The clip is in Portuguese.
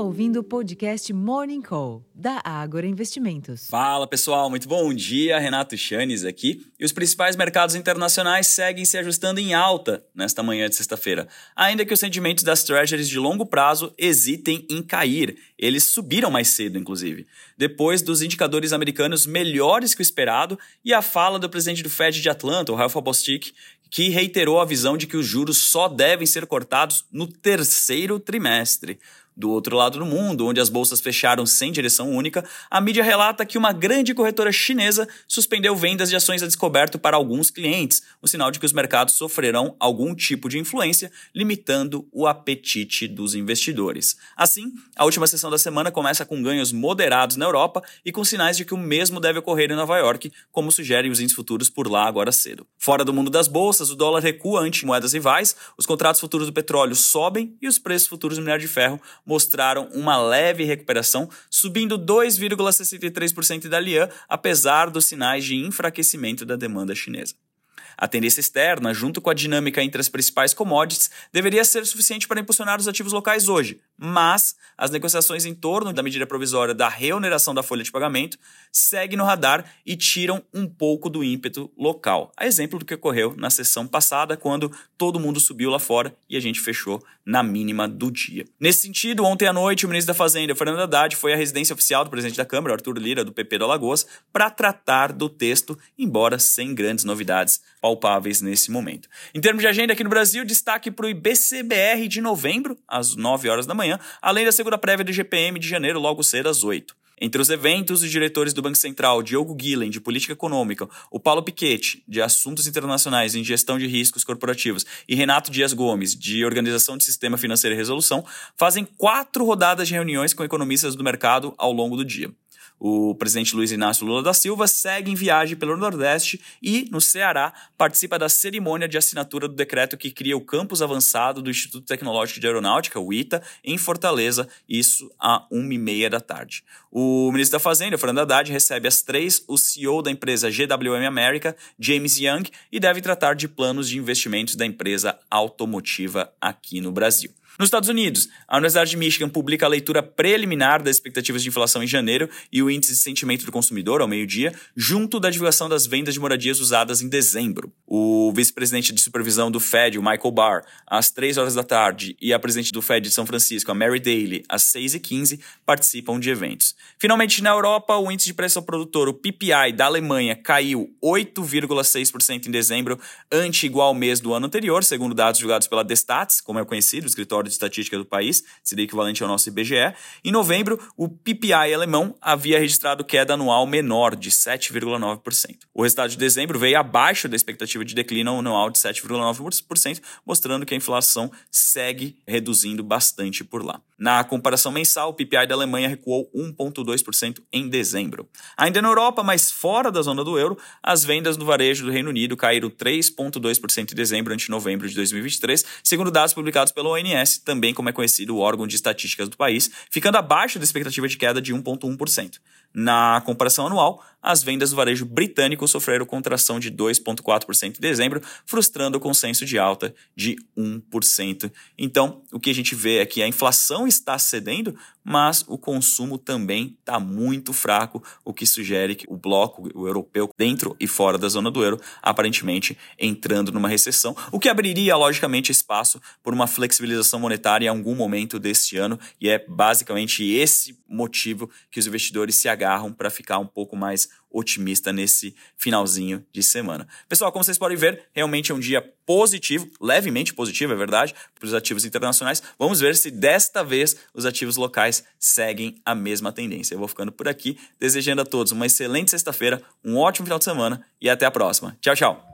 ouvindo o podcast Morning Call, da Ágora Investimentos. Fala pessoal, muito bom dia. Renato Chanes aqui. E os principais mercados internacionais seguem se ajustando em alta nesta manhã de sexta-feira, ainda que os rendimentos das treasuries de longo prazo hesitem em cair. Eles subiram mais cedo, inclusive, depois dos indicadores americanos melhores que o esperado e a fala do presidente do Fed de Atlanta, o Ralph Bostic, que reiterou a visão de que os juros só devem ser cortados no terceiro trimestre. Do outro lado do mundo, onde as bolsas fecharam sem direção única, a mídia relata que uma grande corretora chinesa suspendeu vendas de ações a descoberto para alguns clientes, um sinal de que os mercados sofrerão algum tipo de influência, limitando o apetite dos investidores. Assim, a última sessão da semana começa com ganhos moderados na Europa e com sinais de que o mesmo deve ocorrer em Nova York, como sugerem os índices futuros por lá agora cedo. Fora do mundo das bolsas, o dólar recua ante moedas rivais, os contratos futuros do petróleo sobem e os preços futuros do minério de ferro mostraram uma leve recuperação, subindo 2,63% da Lian, apesar dos sinais de enfraquecimento da demanda chinesa. A tendência externa, junto com a dinâmica entre as principais commodities, deveria ser suficiente para impulsionar os ativos locais hoje, mas as negociações em torno da medida provisória da reoneração da folha de pagamento seguem no radar e tiram um pouco do ímpeto local. A exemplo do que ocorreu na sessão passada, quando todo mundo subiu lá fora e a gente fechou na mínima do dia. Nesse sentido, ontem à noite, o ministro da Fazenda, Fernando Haddad, foi à residência oficial do presidente da Câmara, Arthur Lira, do PP do Alagoas, para tratar do texto, embora sem grandes novidades palpáveis nesse momento. Em termos de agenda aqui no Brasil, destaque para o IBCBR de novembro, às 9 horas da manhã, além da segunda prévia do GPM de janeiro, logo cedo às 8. Entre os eventos, os diretores do Banco Central, Diogo Guilhem, de Política Econômica, o Paulo Piquet, de Assuntos Internacionais em Gestão de Riscos Corporativos, e Renato Dias Gomes, de Organização de Sistema Financeiro e Resolução, fazem quatro rodadas de reuniões com economistas do mercado ao longo do dia. O presidente Luiz Inácio Lula da Silva segue em viagem pelo Nordeste e, no Ceará, participa da cerimônia de assinatura do decreto que cria o campus avançado do Instituto Tecnológico de Aeronáutica, o ITA, em Fortaleza, isso a uma e meia da tarde. O ministro da Fazenda, Fernando Haddad, recebe às três o CEO da empresa GWM America, James Young, e deve tratar de planos de investimentos da empresa automotiva aqui no Brasil. Nos Estados Unidos, a Universidade de Michigan publica a leitura preliminar das expectativas de inflação em janeiro e o índice de sentimento do consumidor ao meio-dia, junto da divulgação das vendas de moradias usadas em dezembro. O vice-presidente de supervisão do Fed, o Michael Barr, às 3 horas da tarde, e a presidente do Fed de São Francisco, a Mary Daly, às 6 e 15 participam de eventos. Finalmente, na Europa, o índice de preço ao produtor, o PPI da Alemanha, caiu 8,6% em dezembro, ante igual ao mês do ano anterior, segundo dados divulgados pela Destats, como é conhecido, o escritório de estatística do país, seria equivalente ao nosso IBGE. Em novembro, o PPI alemão havia registrado queda anual menor de 7,9%. O resultado de dezembro veio abaixo da expectativa de declínio anual de 7,9%, mostrando que a inflação segue reduzindo bastante por lá. Na comparação mensal, o PPI da Alemanha recuou 1,2% em dezembro. Ainda na Europa, mas fora da zona do euro, as vendas no varejo do Reino Unido caíram 3,2% em dezembro ante novembro de 2023, segundo dados publicados pela ONS, também como é conhecido o órgão de estatísticas do país, ficando abaixo da expectativa de queda de 1,1%. Na comparação anual, as vendas do varejo britânico sofreram contração de 2,4% em dezembro, frustrando o consenso de alta de 1%. Então, o que a gente vê é que a inflação está cedendo, mas o consumo também está muito fraco, o que sugere que o bloco o europeu, dentro e fora da zona do euro, aparentemente entrando numa recessão, o que abriria, logicamente, espaço por uma flexibilização monetária em algum momento deste ano, e é basicamente esse motivo que os investidores se agarram para ficar um pouco mais otimista nesse finalzinho de semana. Pessoal, como vocês podem ver, realmente é um dia positivo, levemente positivo, é verdade, para os ativos internacionais. Vamos ver se desta vez os ativos locais seguem a mesma tendência. Eu vou ficando por aqui, desejando a todos uma excelente sexta-feira, um ótimo final de semana e até a próxima. Tchau, tchau.